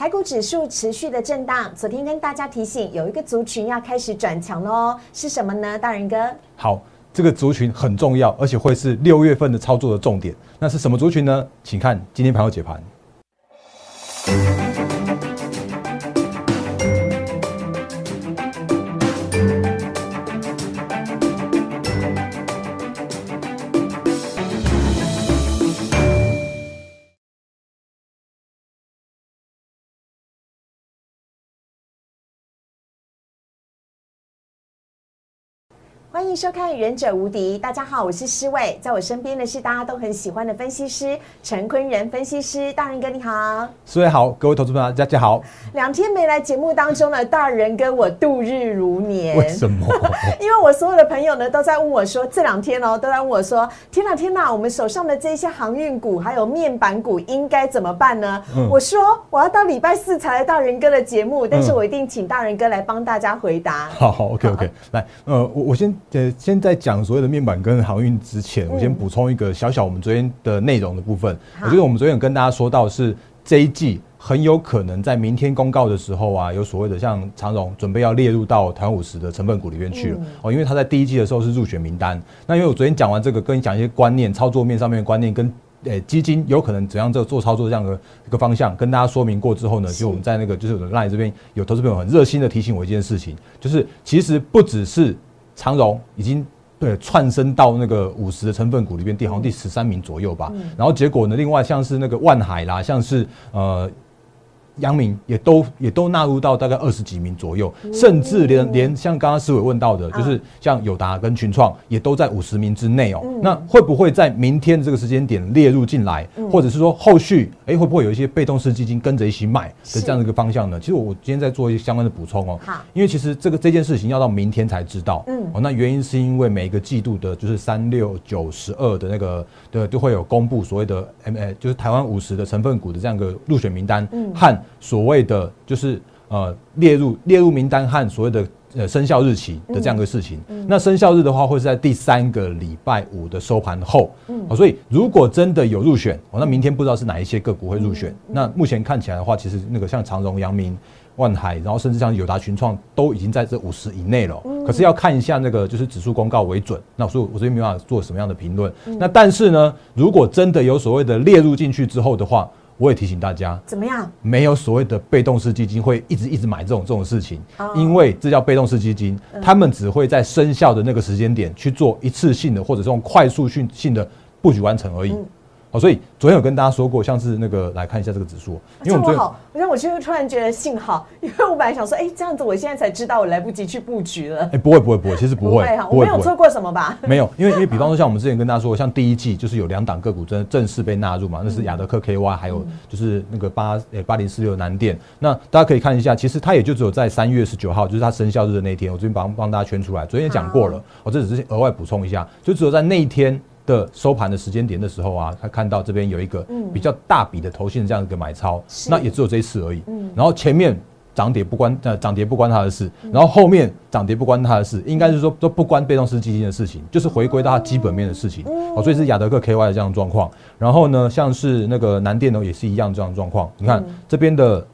台股指数持续的震荡，昨天跟大家提醒，有一个族群要开始转强喽，是什么呢？大人哥，好，这个族群很重要，而且会是六月份的操作的重点。那是什么族群呢？请看今天盘后解盘。迎收看《忍者无敌》，大家好，我是施伟，在我身边的是大家都很喜欢的分析师陈坤仁分析师，大人哥你好，施伟好，各位投资朋友大家好。两天没来节目当中呢，大人跟我度日如年。为什么？因为我所有的朋友呢都在问我说，这两天哦都在问我说，天哪天哪，我们手上的这些航运股还有面板股应该怎么办呢？我说我要到礼拜四才来大人哥的节目，但是我一定请大人哥来帮大家回答。好好，OK OK，来，呃，我我先。呃，先在讲所有的面板跟航运之前，我先补充一个小小我们昨天的内容的部分。我觉得我们昨天有跟大家说到，是这一季很有可能在明天公告的时候啊，有所谓的像长荣准备要列入到台湾五十的成分股里面去了哦，因为他在第一季的时候是入选名单。那因为我昨天讲完这个，跟你讲一些观念、操作面上面的观念，跟呃基金有可能怎样做做操作这样的一个方向，跟大家说明过之后呢，就我们在那个就是赖这边有投资朋友很热心的提醒我一件事情，就是其实不只是。长荣已经对窜升到那个五十的成分股里边，第好像第十三名左右吧。然后结果呢，另外像是那个万海啦，像是呃。阳明也都也都纳入到大概二十几名左右，甚至连连像刚刚思伟问到的，就是像友达跟群创也都在五十名之内哦。那会不会在明天这个时间点列入进来，或者是说后续哎会不会有一些被动式基金跟着一起买的这样的一个方向呢？其实我今天在做一些相关的补充哦。好，因为其实这个这件事情要到明天才知道。嗯，哦，那原因是因为每个季度的就是三六九十二的那个的就会有公布所谓的 M A 就是台湾五十的成分股的这样一个入选名单和。所谓的就是呃列入列入名单和所谓的呃生效日期的这样一个事情，那生效日的话会是在第三个礼拜五的收盘后，嗯，所以如果真的有入选，哦，那明天不知道是哪一些个股会入选。那目前看起来的话，其实那个像长荣、阳明、万海，然后甚至像友达、群创都已经在这五十以内了。可是要看一下那个就是指数公告为准。那所以我这边没办法做什么样的评论。那但是呢，如果真的有所谓的列入进去之后的话，我也提醒大家，怎么样？没有所谓的被动式基金会一直一直买这种这种事情，因为这叫被动式基金，他们只会在生效的那个时间点去做一次性的或者这种快速性性的布局完成而已。好，所以昨天有跟大家说过，像是那个来看一下这个指数，因为我们好，我我就突然觉得幸好，因为我本来想说，哎，这样子我现在才知道我来不及去布局了。哎，不会不会不会，其实不会，我没有做过什么吧？没有，因为因为比方说像我们之前跟大家说，像第一季就是有两档个股真正式被纳入嘛，那是亚德克 KY，还有就是那个八诶八零四六南电。那大家可以看一下，其实它也就只有在三月十九号，就是它生效日的那一天，我这边帮帮大家圈出来，昨天也讲过了，我这只是额外补充一下，就只有在那一天。的收盘的时间点的时候啊，他看到这边有一个比较大笔的头信这样一个买超，那也只有这一次而已。然后前面涨跌不关呃涨跌不关他的事，然后后面涨跌不关他的事，应该是说都不关被动式基金的事情，就是回归到它基本面的事情。哦，所以是亚德克 KY 的这样状况。然后呢，像是那个南电呢也是一样这样状况。你看这边的，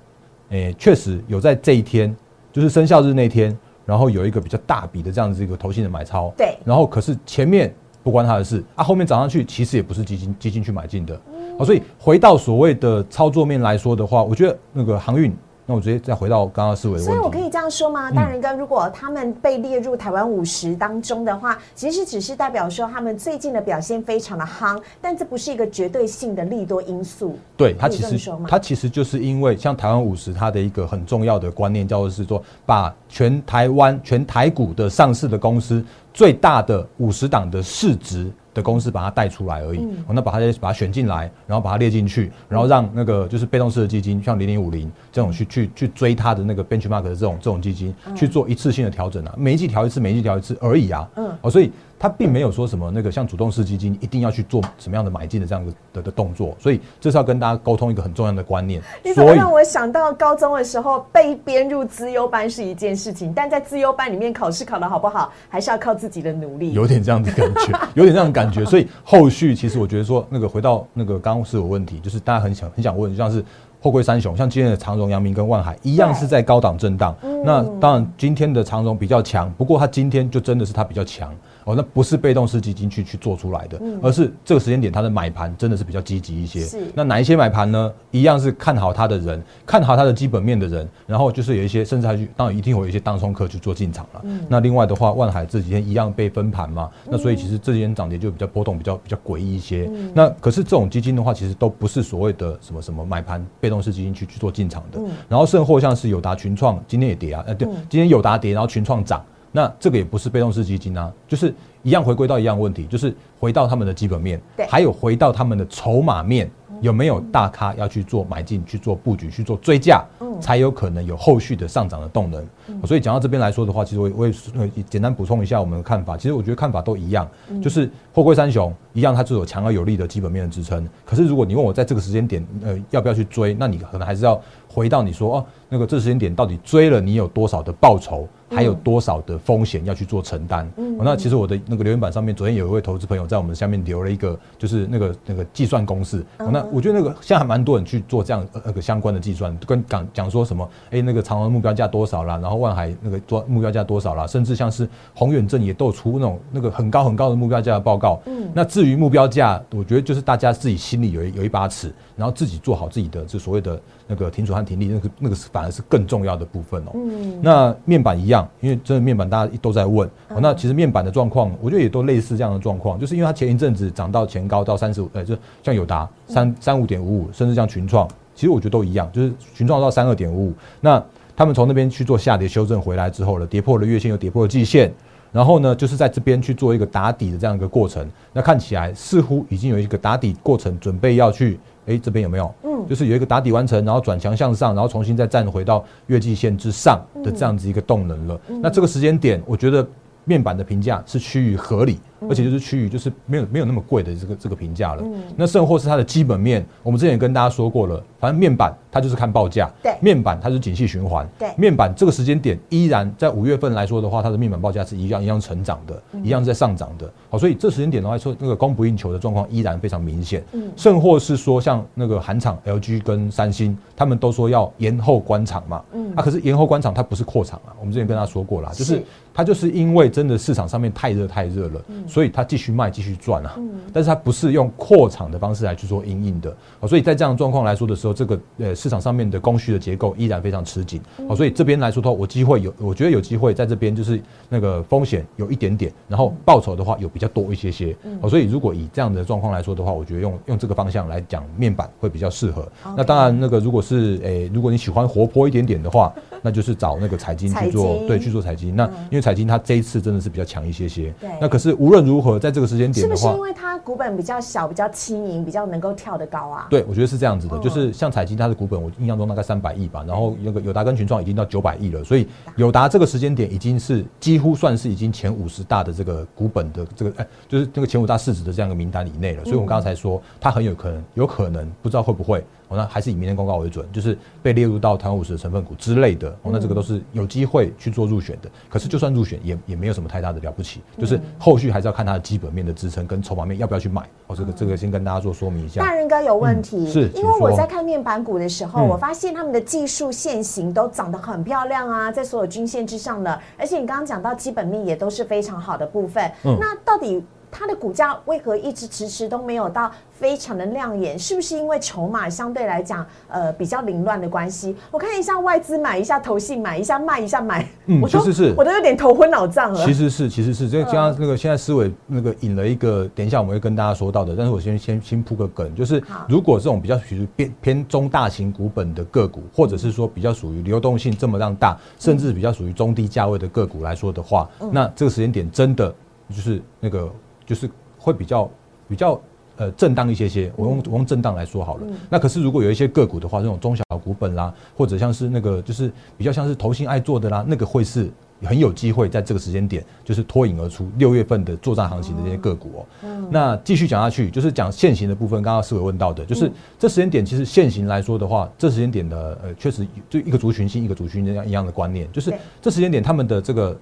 诶，确实有在这一天，就是生效日那天，然后有一个比较大笔的这样子一个投信的买超。对。然后可是前面。不关他的事啊，后面涨上去其实也不是基金基金去买进的，好，所以回到所谓的操作面来说的话，我觉得那个航运。那我直接再回到刚刚思维的问题。所以我可以这样说吗？大人哥，如果他们被列入台湾五十当中的话，其实只是代表说他们最近的表现非常的夯，但这不是一个绝对性的利多因素。对，它其实它其实就是因为像台湾五十，它的一个很重要的观念叫做是说，把全台湾全台股的上市的公司最大的五十档的市值。的公司把它带出来而已，哦，那把它把它选进来，然后把它列进去，然后让那个就是被动式的基金，像零零五零这种去去去追它的那个 benchmark 的这种这种基金去做一次性的调整啊，每一季调一次，每一季调一次而已啊，嗯，哦，所以。它并没有说什么那个像主动式基金一定要去做什么样的买进的这样的的的动作，所以这是要跟大家沟通一个很重要的观念。你怎么让我想到高中的时候被编入资优班是一件事情，但在资优班里面考试考得好不好，还是要靠自己的努力。有点这样的感觉，有点这样的感觉。所以后续其实我觉得说那个回到那个刚刚是有问题，就是大家很想很想问，像是后贵三雄，像今天的长荣、阳明跟万海一样是在高档震荡。那当然今天的长荣比较强，不过它今天就真的是它比较强。哦，那不是被动式基金去去做出来的，而是这个时间点它的买盘真的是比较积极一些。是，那哪一些买盘呢？一样是看好它的人，看好它的基本面的人，然后就是有一些甚至还去，当然一定会有一些当冲客去做进场了。那另外的话，万海这几天一样被分盘嘛，那所以其实这几天涨跌就比较波动，比较比较诡异一些。那可是这种基金的话，其实都不是所谓的什么什么买盘被动式基金去去做进场的。然后甚或像是友达群创今天也跌啊，呃对，今天友达跌，然后群创涨。那这个也不是被动式基金啊，就是一样回归到一样问题，就是回到他们的基本面，还有回到他们的筹码面，有没有大咖要去做买进、去做布局、去做追价，才有可能有后续的上涨的动能。所以讲到这边来说的话，其实我我也简单补充一下我们的看法。其实我觉得看法都一样，就是货柜三雄一样，它就有强而有力的基本面的支撑。可是如果你问我在这个时间点，呃，要不要去追，那你可能还是要回到你说哦，那个这时间点到底追了你有多少的报酬？还有多少的风险要去做承担？嗯那其实我的那个留言板上面，昨天有一位投资朋友在我们下面留了一个，就是那个那个计算公式。那我觉得那个现在还蛮多人去做这样那个相关的计算，跟讲讲说什么？哎，那个长虹目标价多少啦？然后万海那个做目标价多少啦？甚至像是宏远证也都出那种那个很高很高的目标价的报告。嗯，那至于目标价，我觉得就是大家自己心里有有一把尺，然后自己做好自己的这所谓的那个停损和停利，那个那个反而是更重要的部分哦。嗯，那面板一样。因为真的面板大家都在问，那其实面板的状况，我觉得也都类似这样的状况，就是因为它前一阵子涨到前高到三十五，呃，就像友达三三五点五五，甚至像群创，其实我觉得都一样，就是群创到三二点五五，那他们从那边去做下跌修正回来之后了，跌破了月线又跌破了季线，然后呢，就是在这边去做一个打底的这样一个过程，那看起来似乎已经有一个打底过程，准备要去。哎，这边有没有？嗯，就是有一个打底完成，然后转强向上，然后重新再站回到月季线之上的这样子一个动能了。那这个时间点，我觉得面板的评价是趋于合理。而且就是区域，就是没有没有那么贵的这个这个评价了。那甚或是它的基本面，我们之前也跟大家说过了。反正面板它就是看报价，对，面板它是景气循环，对，面板这个时间点依然在五月份来说的话，它的面板报价是一样一样成长的，一样在上涨的。好，所以这时间点的话说，那个供不应求的状况依然非常明显。嗯，甚或是说像那个韩厂 LG 跟三星，他们都说要延后关厂嘛。嗯，啊，可是延后关厂它不是扩厂啊，我们之前跟他说过了，就是它就是因为真的市场上面太热太热了，所以它继续卖。继续赚啊，但是它不是用扩厂的方式来去做阴影的，所以在这样的状况来说的时候，这个呃市场上面的供需的结构依然非常吃紧，所以这边来说的话，我机会有，我觉得有机会在这边就是那个风险有一点点，然后报酬的话有比较多一些些，所以如果以这样的状况来说的话，我觉得用用这个方向来讲面板会比较适合。那当然那个如果是诶，如果你喜欢活泼一点点的话，那就是找那个财经去做，对，去做财经。那因为财经它这一次真的是比较强一些些，那可是无论如何在这个时时间点的话，是不是因为它股本比较小、比较轻盈、比较能够跳得高啊？对，我觉得是这样子的。就是像彩金，它的股本我印象中大概三百亿吧，然后那个友达跟群创已经到九百亿了，所以友达这个时间点已经是几乎算是已经前五十大的这个股本的这个哎，就是那个前五大市值的这样一个名单以内了。所以我们刚才说，它很有可能，有可能不知道会不会。哦，那还是以明天公告为准，就是被列入到台湾五十的成分股之类的。哦，那这个都是有机会去做入选的。可是就算入选，也也没有什么太大的了不起，就是后续还是要看它的基本面的支撑跟筹码面要不要去买。哦，这个这个先跟大家做说明一下。大人哥有问题，是因为我在看面板股的时候，我发现他们的技术线型都长得很漂亮啊，在所有均线之上的，而且你刚刚讲到基本面也都是非常好的部分。那到底？它的股价为何一直迟迟都没有到非常的亮眼？是不是因为筹码相对来讲，呃，比较凌乱的关系？我看一下外资买一下，投信买一下，卖一下买，嗯，其实是我都有点头昏脑胀了。其实是，其实是，这刚刚那个现在思维那个引了一个，等一下我们会跟大家说到的。但是我先先先铺个梗，就是如果这种比较属于偏偏中大型股本的个股，或者是说比较属于流动性这么让大，甚至比较属于中低价位的个股来说的话，那这个时间点真的就是那个。就是会比较比较呃震荡一些些，我用我用震荡来说好了。那可是如果有一些个股的话，这种中小股本啦，或者像是那个就是比较像是投信爱做的啦，那个会是很有机会在这个时间点就是脱颖而出。六月份的作战行情的这些个股哦，那继续讲下去，就是讲现行的部分。刚刚思伟问到的，就是这时间点其实现行来说的话，这时间点的呃确实就一个族群性一个族群这样一样的观念，就是这时间点他们的这个。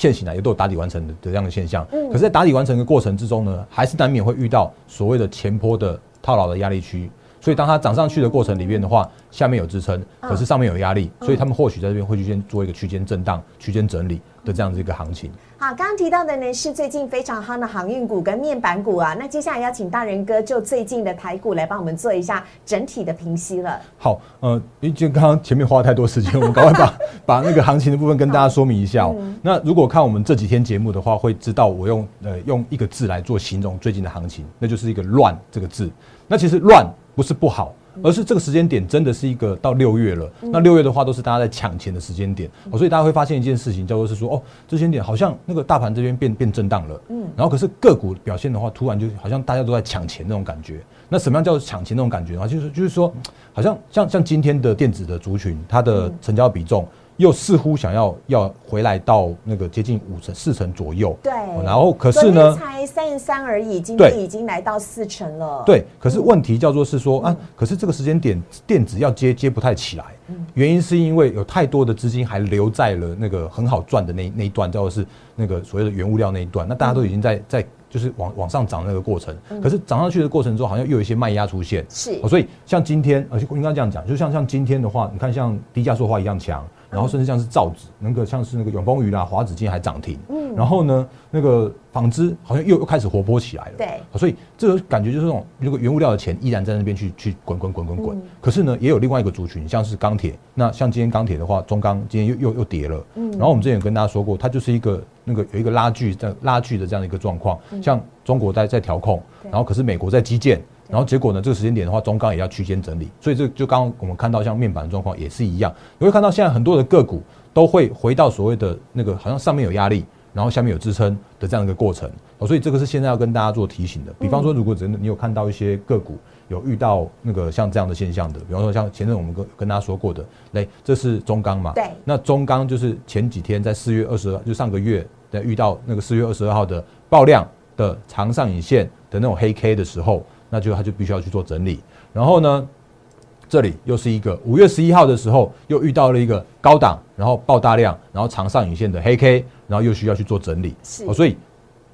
现行啊，也都有打底完成的这样的现象。嗯，可是，在打底完成的过程之中呢，还是难免会遇到所谓的前坡的套牢的压力区。所以当它涨上去的过程里面的话，下面有支撑，可是上面有压力，所以他们或许在这边会去先做一个区间震荡、区间整理的这样子一个行情。好，刚刚提到的呢是最近非常夯的航运股跟面板股啊。那接下来要请大人哥就最近的台股来帮我们做一下整体的评析了。好，呃，因为刚刚前面花了太多时间，我们赶快把 把那个行情的部分跟大家说明一下哦。那如果看我们这几天节目的话，会知道我用呃用一个字来做形容最近的行情，那就是一个乱这个字。那其实乱不是不好。而是这个时间点真的是一个到六月了，那六月的话都是大家在抢钱的时间点，所以大家会发现一件事情，叫做是说，哦，这些点好像那个大盘这边变变震荡了，嗯，然后可是个股表现的话，突然就好像大家都在抢钱那种感觉。那什么样叫做抢钱那种感觉的话，就是就是说，好像像像今天的电子的族群，它的成交比重。又似乎想要要回来到那个接近五成四成左右，对，然后可是呢，才三十三而已，今天已经来到四成了。对，可是问题叫做是说啊，可是这个时间点电子要接接不太起来，原因是因为有太多的资金还留在了那个很好赚的那那一段，叫做是那个所谓的原物料那一段，那大家都已经在在。就是往往上涨那个过程，可是涨上去的过程中，好像又有一些卖压出现。是，所以像今天，而且应该这样讲，就像像今天的话，你看像低价说话一样强，然后甚至像是造纸，那个像是那个永丰鱼啦、华子今天还涨停。嗯，然后呢，那个纺织好像又又开始活泼起来了。对，所以这个感觉就是那种，如果原物料的钱依然在那边去去滚滚滚滚滚，可是呢，也有另外一个族群，像是钢铁。那像今天钢铁的话，中钢今天又又又跌了。嗯，然后我们之前有跟大家说过，它就是一个。那个有一个拉锯在拉锯的这样的一个状况，像中国在在调控，然后可是美国在基建，然后结果呢，这个时间点的话，中钢也要区间整理，所以这就刚刚我们看到像面板的状况也是一样，你会看到现在很多的个股都会回到所谓的那个好像上面有压力，然后下面有支撑的这样一个过程，哦，所以这个是现在要跟大家做提醒的。比方说，如果真的你有看到一些个股。有遇到那个像这样的现象的，比方说像前阵我们跟跟大家说过的，来，这是中钢嘛？对。那中钢就是前几天在四月二十二，就上个月在遇到那个四月二十二号的爆量的长上影线的那种黑 K 的时候，那就他就必须要去做整理。然后呢，这里又是一个五月十一号的时候又遇到了一个高档，然后爆大量，然后长上影线的黑 K，然后又需要去做整理。哦。所以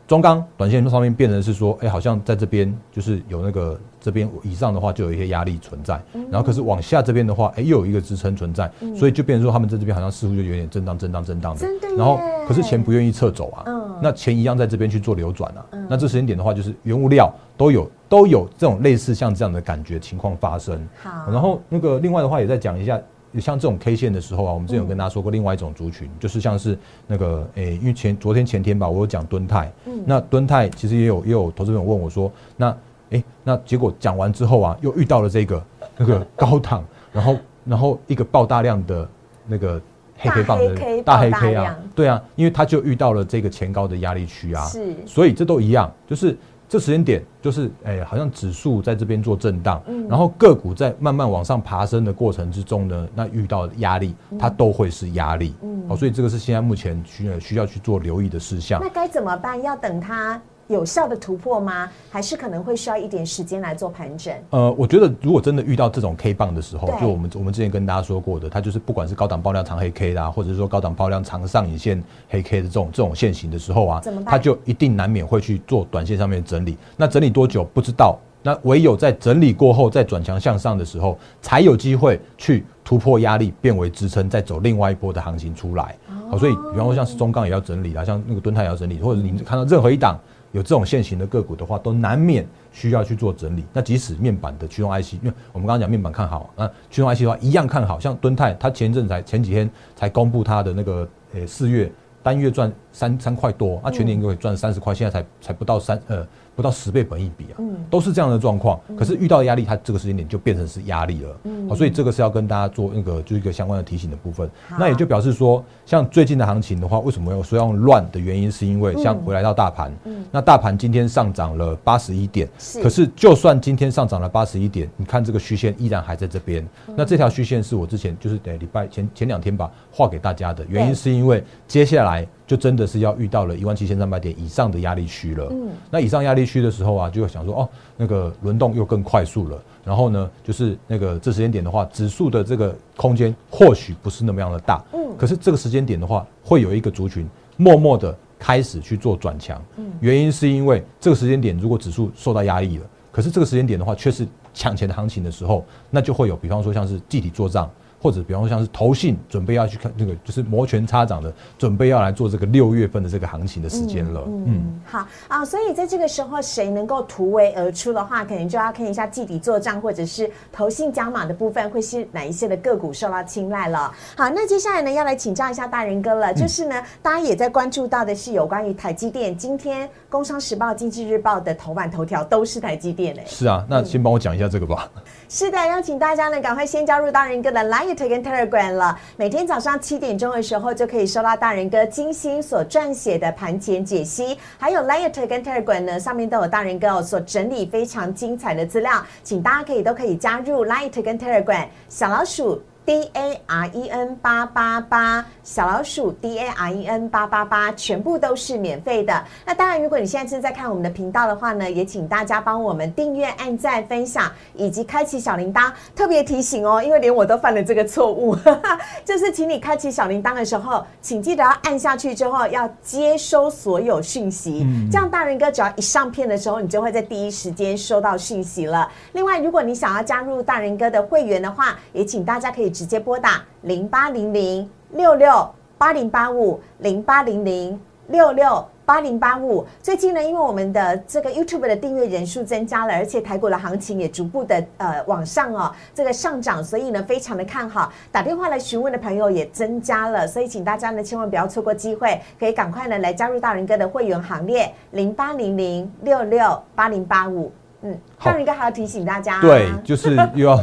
中钢短线上面变成是说，哎，好像在这边就是有那个。这边以上的话就有一些压力存在，然后可是往下这边的话，哎，又有一个支撑存在，所以就变成说他们在这边好像似乎就有点震荡、震荡、震荡的。然后可是钱不愿意撤走啊，那钱一样在这边去做流转啊。那这时间点的话，就是原物料都有都有这种类似像这样的感觉情况发生。好，然后那个另外的话也再讲一下，像这种 K 线的时候啊，我们之前有跟大家说过另外一种族群，就是像是那个诶，因为前昨天前天吧，我有讲敦泰，那敦泰其实也有也有投资人问我说，那。哎，那结果讲完之后啊，又遇到了这个那个高档，然后然后一个爆大量的那个黑 K 棒的大黑 K 啊，对啊，因为他就遇到了这个前高的压力区啊，是，所以这都一样，就是这时间点就是哎，好像指数在这边做震荡，然后个股在慢慢往上爬升的过程之中呢，那遇到压力，它都会是压力，嗯，好，所以这个是现在目前需需要去做留意的事项。那该怎么办？要等它。有效的突破吗？还是可能会需要一点时间来做盘整？呃，我觉得如果真的遇到这种 K 棒的时候，就我们我们之前跟大家说过的，它就是不管是高档爆量长黑 K 啦，或者是说高档爆量长上影线黑 K 的这种这种线型的时候啊，它就一定难免会去做短线上面整理。那整理多久不知道，那唯有在整理过后再转强向上的时候，才有机会去突破压力，变为支撑，再走另外一波的行情出来。好，所以比方说像是中钢也要整理啊，像那个敦泰也要整理，或者你看到任何一档。有这种现行的个股的话，都难免需要去做整理。那即使面板的驱动 IC，因为我们刚刚讲面板看好，那驱动 IC 的话一样看好。像敦泰，它前阵才前几天才公布它的那个呃四月单月赚三三块多，那全年应该赚三十块，现在才才不到三呃。不到十倍本益比啊，都是这样的状况。可是遇到压力，它这个时间点就变成是压力了。好，所以这个是要跟大家做那个就是一个相关的提醒的部分。那也就表示说，像最近的行情的话，为什么要说要乱的原因，是因为像回来到大盘，那大盘今天上涨了八十一点，可是就算今天上涨了八十一点，你看这个虚线依然还在这边。那这条虚线是我之前就是等礼拜前前两天吧画给大家的原因，是因为接下来。就真的是要遇到了一万七千三百点以上的压力区了。嗯，那以上压力区的时候啊，就会想说哦，那个轮动又更快速了。然后呢，就是那个这时间点的话，指数的这个空间或许不是那么样的大。嗯，可是这个时间点的话，会有一个族群默默的开始去做转强。嗯，原因是因为这个时间点如果指数受到压抑了，可是这个时间点的话却是抢钱的行情的时候，那就会有，比方说像是集体做账。或者比方说像是投信准备要去看那个就是摩拳擦掌的准备要来做这个六月份的这个行情的时间了。嗯，好啊，所以在这个时候谁能够突围而出的话，可能就要看一下季底做账或者是投信加码的部分会是哪一些的个股受到青睐了。好，那接下来呢要来请教一下大人哥了，就是呢大家也在关注到的是有关于台积电，今天工商时报、经济日报的头版头条都是台积电诶。是啊，那先帮我讲一下这个吧。是的，邀请大家呢，赶快先加入大人哥的 Light 跟 Telegram 了。每天早上七点钟的时候，就可以收到大人哥精心所撰写的盘前解析，还有 Light 跟 Telegram 呢，上面都有大人哥哦所整理非常精彩的资料，请大家可以都可以加入 Light 跟 Telegram 小老鼠。D A R E N 八八八小老鼠 D A R E N 八八八全部都是免费的。那当然，如果你现在正在看我们的频道的话呢，也请大家帮我们订阅、按赞、分享以及开启小铃铛。特别提醒哦，因为连我都犯了这个错误，就是请你开启小铃铛的时候，请记得要按下去之后要接收所有讯息，这样大人哥只要一上片的时候，你就会在第一时间收到讯息了。另外，如果你想要加入大人哥的会员的话，也请大家可以。直接拨打零八零零六六八零八五零八零零六六八零八五。最近呢，因为我们的这个 YouTube 的订阅人数增加了，而且台股的行情也逐步的呃往上哦，这个上涨，所以呢非常的看好。打电话来询问的朋友也增加了，所以请大家呢千万不要错过机会，可以赶快呢来加入大人哥的会员行列零八零零六六八零八五。嗯，大人哥还要提醒大家，对，就是又要。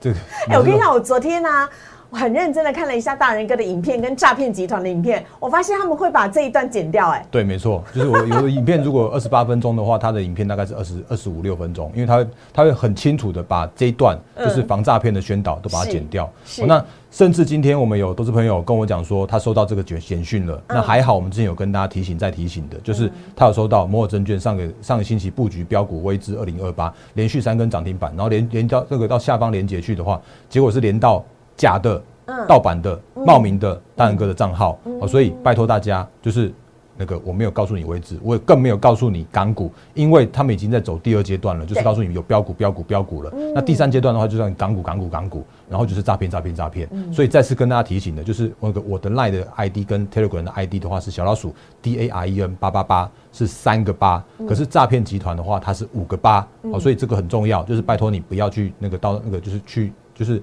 这个，哎，我跟你讲，我昨天呢，我很认真的看了一下大人哥的影片跟诈骗集团的影片，我发现他们会把这一段剪掉，哎，对，没错，就是我 有的影片如果二十八分钟的话，他的影片大概是二十二十五六分钟，因为他他会很清楚的把这一段就是防诈骗的宣导都把它剪掉，那。甚至今天我们有都是朋友跟我讲说，他收到这个简简讯了。那还好，我们之前有跟大家提醒再提醒的，就是他有收到摩尔证券上个上个星期布局标股微之二零二八，连续三根涨停板，然后连连到这个到下方连接去的话，结果是连到假的、盗版的、冒名的大仁哥的账号哦。所以拜托大家就是。那个我没有告诉你位置，我也更没有告诉你港股，因为他们已经在走第二阶段了，就是告诉你有标股、标股、标股了。那第三阶段的话，就让港股、港股、港股，然后就是诈骗、诈骗、诈骗。所以再次跟大家提醒的，就是那个我的 Line 的 ID 跟 Telegram 的 ID 的话是小老鼠 D A R E N 八八八，是三个八。可是诈骗集团的话，它是五个八。哦，所以这个很重要，就是拜托你不要去那个到那个就是去就是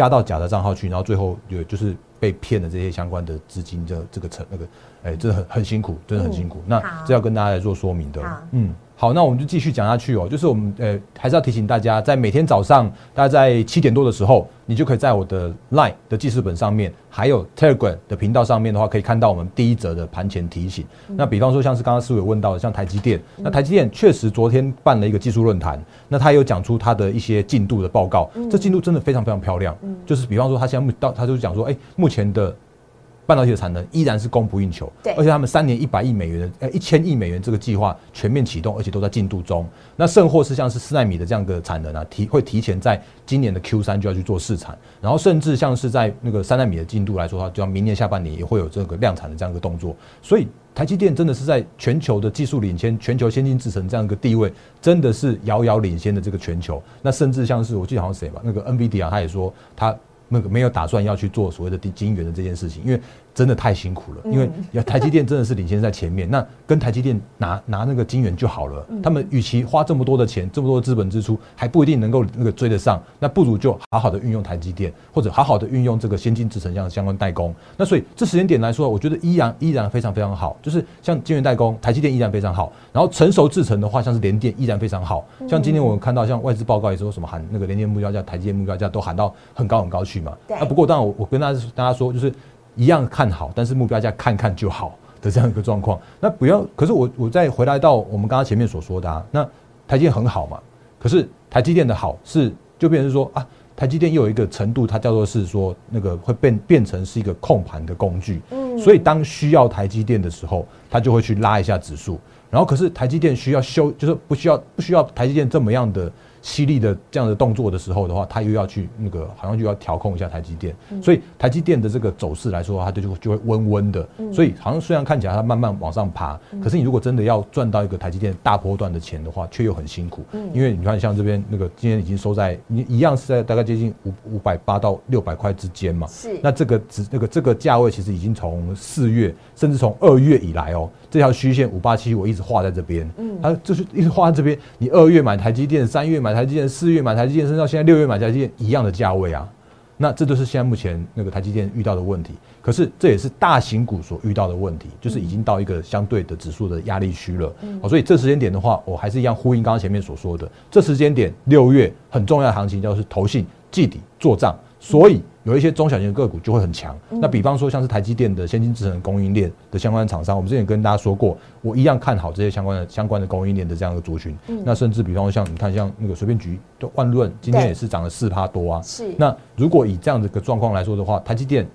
加到假的账号去，然后最后有就是被骗的这些相关的资金的这个成那个。哎，真的很很辛苦，真的很辛苦。那这要跟大家来做说明的。嗯，好，那我们就继续讲下去哦。就是我们呃，还是要提醒大家，在每天早上大概在七点多的时候，你就可以在我的 Line 的记事本上面，还有 Telegram 的频道上面的话，可以看到我们第一则的盘前提醒。那比方说，像是刚刚师傅有问到的，像台积电，那台积电确实昨天办了一个技术论坛，那他有讲出他的一些进度的报告，这进度真的非常非常漂亮。就是比方说，他现在目到，他就讲说，哎，目前的。半导体的产能依然是供不应求，对，而且他们三年一百亿美元的呃一千亿美元这个计划全面启动，而且都在进度中。那甚或是像是四纳米的这样的产能啊，提会提前在今年的 Q 三就要去做试产，然后甚至像是在那个三纳米的进度来说的话，就要明年下半年也会有这个量产的这样一个动作。所以台积电真的是在全球的技术领先、全球先进制程这样一个地位，真的是遥遥领先的这个全球。那甚至像是我记得好像谁吧，那个 NVIDIA 他也说他那个没有打算要去做所谓的定金源的这件事情，因为。真的太辛苦了，因为台积电真的是领先在前面。那跟台积电拿拿那个金元就好了。他们与其花这么多的钱，这么多的资本支出，还不一定能够那个追得上，那不如就好好的运用台积电，或者好好的运用这个先进制程相相关代工。那所以这时间点来说，我觉得依然依然非常非常好。就是像晶圆代工，台积电依然非常好。然后成熟制程的话，像是联电依然非常好。像今天我们看到，像外资报告也说什么喊那个联电目标价、台积电目标价都喊到很高很高去嘛。那不过当然我我跟大家大家说就是。一样看好，但是目标价看看就好的这样一个状况。那不要，可是我我再回来到我们刚刚前面所说的啊，那台积电很好嘛。可是台积电的好是就变成说啊，台积电又有一个程度，它叫做是说那个会变变成是一个控盘的工具。嗯。所以当需要台积电的时候，它就会去拉一下指数。然后可是台积电需要修，就是不需要不需要台积电这么样的犀利的这样的动作的时候的话，它又要去那个好像就要调控一下台积电，所以台积电的这个走势来说，它就就就会温温的，所以好像虽然看起来它慢慢往上爬，可是你如果真的要赚到一个台积电大波段的钱的话，却又很辛苦，因为你看像这边那个今天已经收在你一样是在大概接近五五百八到六百块之间嘛，是。那这个只那个这个价位其实已经从四月甚至从二月以来哦，这条虚线五八七我一直画在这边，嗯，它就是一直画在这边，你二月买台积电，三月买台积电，四月买台积电，甚至到现在六月买台积电一样的价位啊，那这都是现在目前那个台积电遇到的问题。可是这也是大型股所遇到的问题，就是已经到一个相对的指数的压力区了。好，所以这时间点的话，我还是一样呼应刚刚前面所说的，这时间点六月很重要的行情，就是投信季底做账，所以有一些中小型个股就会很强。那比方说像是台积电的先进制程供应链的相关厂商，我们之前跟大家说过，我一样看好这些相关的相关的供应链的这样的族群。那甚至比方说像你看像那个随便举的万润，今天也是涨了四趴多啊。是。那如果以这样的一个状况来说的话，台积电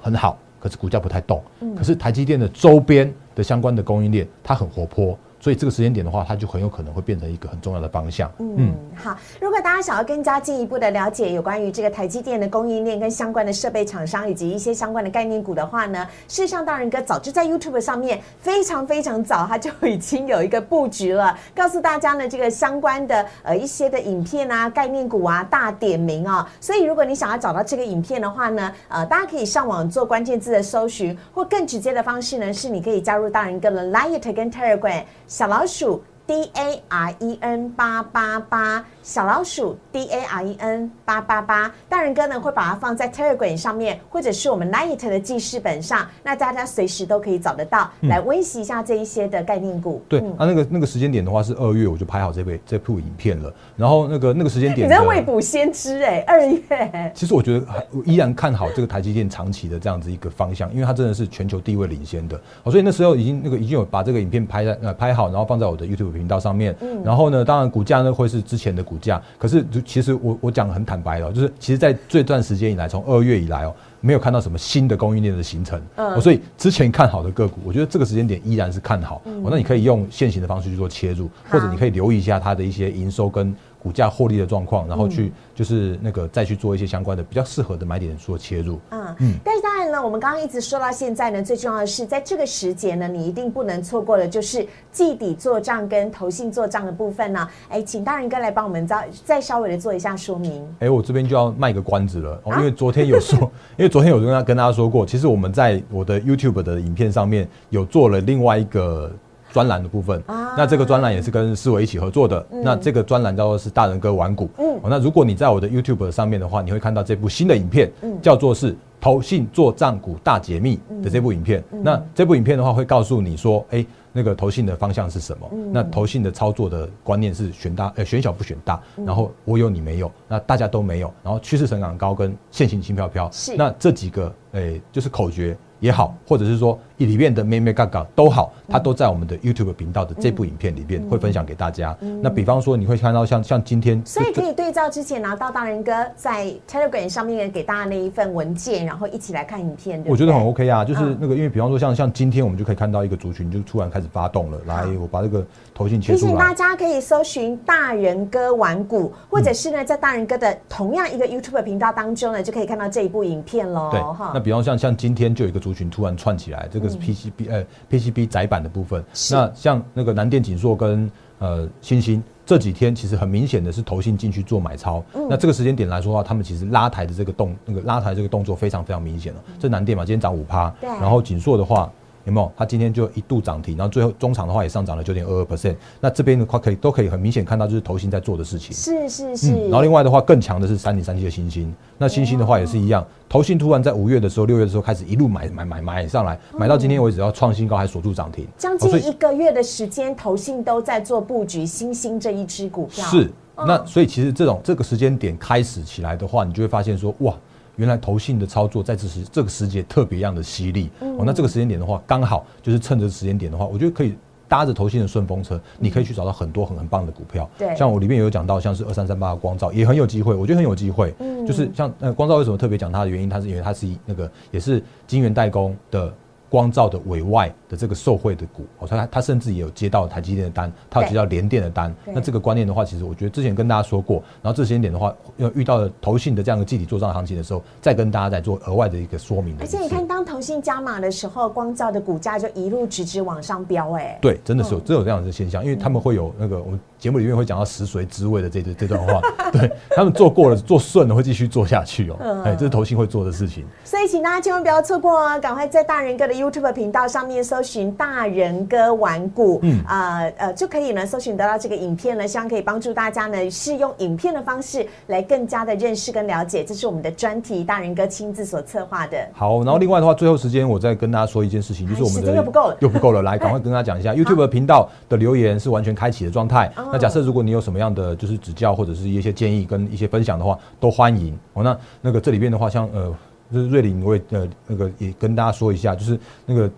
很好，可是股价不太动。可是台积电的周边的相关的供应链，它很活泼。所以这个时间点的话，它就很有可能会变成一个很重要的方向。嗯，好。如果大家想要更加进一步的了解有关于这个台积电的供应链跟相关的设备厂商以及一些相关的概念股的话呢，事实上大人哥早就在 YouTube 上面非常非常早，他就已经有一个布局了，告诉大家呢这个相关的呃一些的影片啊、概念股啊大点名啊。所以如果你想要找到这个影片的话呢，呃，大家可以上网做关键字的搜寻，或更直接的方式呢，是你可以加入大人哥的 Light 跟 Telegram。小老鼠 D A R E N 八八八。小老鼠 D A R E N 八八八，大人哥呢会把它放在 Telegram 上面，或者是我们 Light 的记事本上，那大家随时都可以找得到，来温习一下这一些的概念股。对，啊，那个那个时间点的话是二月，我就拍好这部这部影片了。然后那个那个时间点，你在未卜先知哎，二月。其实我觉得依然看好这个台积电长期的这样子一个方向，因为它真的是全球地位领先的。所以那时候已经那个已经有把这个影片拍在呃拍好，然后放在我的 YouTube 频道上面。嗯。然后呢，当然股价呢会是之前的股。价，可是就其实我我讲的很坦白了，就是其实，在这段时间以来，从二月以来哦，没有看到什么新的供应链的形成，嗯，所以之前看好的个股，我觉得这个时间点依然是看好，哦，那你可以用现行的方式去做切入，或者你可以留意一下它的一些营收跟股价获利的状况，然后去。就是那个再去做一些相关的比较适合的买点做切入。嗯嗯，但是当然呢，我们刚刚一直说到现在呢，最重要的是在这个时节呢，你一定不能错过的，就是季底做账跟投信做账的部分呢。哎，请大人哥来帮我们再再稍微的做一下说明。哎，我这边就要卖个关子了，因为昨天有说，因为昨天有跟他跟大家说过，其实我们在我的 YouTube 的影片上面有做了另外一个。专栏的部分，那这个专栏也是跟思维一起合作的。那这个专栏叫做是大人哥玩股。嗯，那如果你在我的 YouTube 上面的话，你会看到这部新的影片，叫做是投信做账股大解密的这部影片。那这部影片的话，会告诉你说，哎，那个投信的方向是什么？那投信的操作的观念是选大，呃，选小不选大。然后我有你没有，那大家都没有。然后趋势成长高跟现行轻飘飘。那这几个，哎，就是口诀。也好，或者是说里面的咩咩嘎嘎都好，它都在我们的 YouTube 频道的这部影片里面会分享给大家。那比方说，你会看到像像今天，所以可以对照之前拿到大人哥在 Telegram 上面给大家那一份文件，然后一起来看影片。我觉得很 OK 啊，就是那个，因为比方说像像今天我们就可以看到一个族群就突然开始发动了。来，我把这个头型切出来。提醒大家可以搜寻大人哥玩股，或者是呢在大人哥的同样一个 YouTube 频道当中呢，就可以看到这一部影片喽。对，那比方像像今天就有一个族群突然串起。来，这个是 PCB 呃 PCB 窄板的部分。那像那个南电锦硕跟呃星星这几天，其实很明显的是投信进去做买超。那这个时间点来说的话，他们其实拉抬的这个动那个拉抬这个动作非常非常明显了。这南电嘛，今天涨五趴。然后锦硕的话。有没有？它今天就一度涨停，然后最后中场的话也上涨了九点二二 percent。那这边的话可以都可以很明显看到，就是投信在做的事情。是是是。然后另外的话更强的是三零三七的星星。那星星的话也是一样，投信突然在五月的时候、六月的时候开始一路买买买买上来，买到今天为止要创新高还锁住涨停。将近一个月的时间，投信都在做布局星星这一支股票。是。那所以其实这种这个时间点开始起来的话，你就会发现说哇。原来投信的操作在这时这个时节特别样的犀利哦，那这个时间点的话，刚好就是趁着时间点的话，我觉得可以搭着投信的顺风车，你可以去找到很多很很棒的股票。对，像我里面有讲到，像是二三三八的光照也很有机会，我觉得很有机会。嗯，就是像呃光照为什么特别讲它的原因，它是因为它是那个也是晶圆代工的光照的委外的这个受惠的股，哦，他他甚至也有接到台积电的单，他有接到联电的单。那这个观念的话，其实我觉得之前跟大家说过，然后这时间点的话，要遇到了投信的这样的集体做账行情的时候，再跟大家再做额外的一个说明。而且你看，当投信加码的时候，光照的股价就一路直直往上飙，哎，对，真的是有真有这样的现象，因为他们会有那个我们节目里面会讲到食髓知味的这 这段话，对他们做过了做顺了会继续做下去哦，哎，这是投信会做的事情。所以请大家千万不要错过哦，赶快在大人哥的 YouTube 频道上。面搜寻大人哥玩股，嗯啊呃就可以呢搜寻得到这个影片呢，希望可以帮助大家呢是用影片的方式来更加的认识跟了解，这是我们的专题，大人哥亲自所策划的。好，然后另外的话，最后时间我再跟大家说一件事情，就是我们的又不够了，又不够了，来赶快跟大家讲一下，YouTube 频道的留言是完全开启的状态。那假设如果你有什么样的就是指教或者是一些建议跟一些分享的话，都欢迎。哦，那那个这里边的话，像呃就是瑞林，我也呃那个也跟大家说一下，就是那个。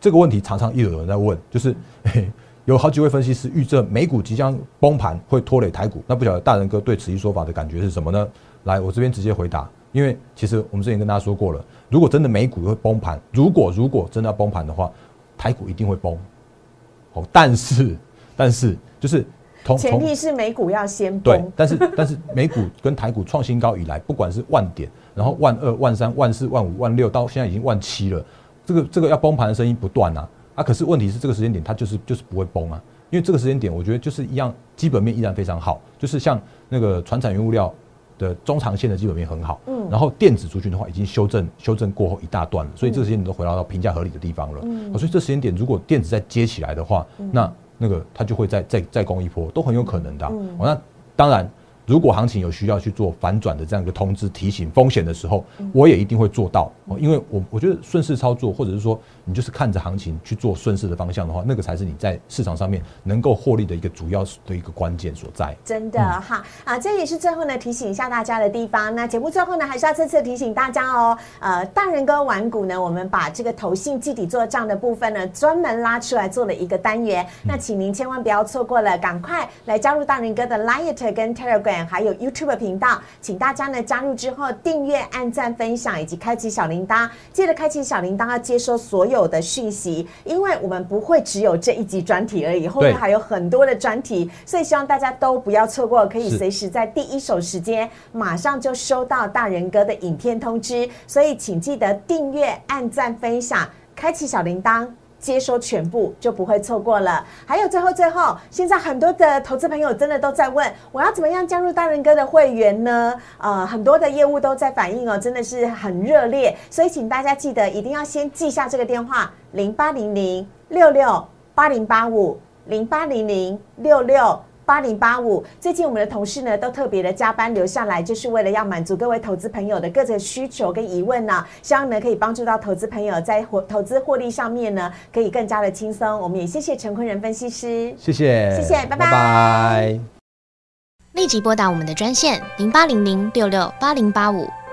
这个问题常常又有人在问，就是 有好几位分析师预测美股即将崩盘，会拖累台股。那不晓得大人哥对此一说法的感觉是什么呢？来，我这边直接回答。因为其实我们之前跟大家说过了，如果真的美股会崩盘，如果如果真的要崩盘的话，台股一定会崩。哦，但是但是就是前提是美股要先崩。对，但是但是美股跟台股创新高以来，不管是万点，然后万二、万三、万四、万五、万六，到现在已经万七了。这个这个要崩盘的声音不断啊啊！可是问题是这个时间点它就是就是不会崩啊，因为这个时间点我觉得就是一样，基本面依然非常好，就是像那个船产原物料的中长线的基本面很好，嗯，然后电子族群的话已经修正修正过后一大段了，所以这个时间点都回到到评价合理的地方了，嗯，所以这时间点如果电子再接起来的话，那那个它就会再再再攻一波，都很有可能的，哦，那当然。如果行情有需要去做反转的这样一个通知提醒风险的时候，我也一定会做到。哦，因为我我觉得顺势操作，或者是说你就是看着行情去做顺势的方向的话，那个才是你在市场上面能够获利的一个主要的一个关键所在。真的哈啊，这也是最后呢提醒一下大家的地方。那节目最后呢，还是要再次提醒大家哦，呃，大人哥玩股呢，我们把这个投信基底做账的部分呢，专门拉出来做了一个单元。那请您千万不要错过了，赶快来加入大人哥的 l i t 跟 Telegram。还有 YouTube 频道，请大家呢加入之后订阅、按赞、分享以及开启小铃铛。记得开启小铃铛，要接收所有的讯息，因为我们不会只有这一集专题而已，后面还有很多的专题，所以希望大家都不要错过，可以随时在第一手时间马上就收到大人哥的影片通知。所以请记得订阅、按赞、分享，开启小铃铛。接收全部就不会错过了。还有最后最后，现在很多的投资朋友真的都在问，我要怎么样加入大人哥的会员呢？呃，很多的业务都在反映哦，真的是很热烈。所以请大家记得一定要先记下这个电话：零八零零六六八零八五零八零零六六。八零八五，最近我们的同事呢都特别的加班留下来，就是为了要满足各位投资朋友的各种需求跟疑问呢，希望呢可以帮助到投资朋友在获投资获利上面呢可以更加的轻松。我们也谢谢陈坤仁分析师，谢谢，谢谢，拜拜。立即拨打我们的专线零八零零六六八零八五。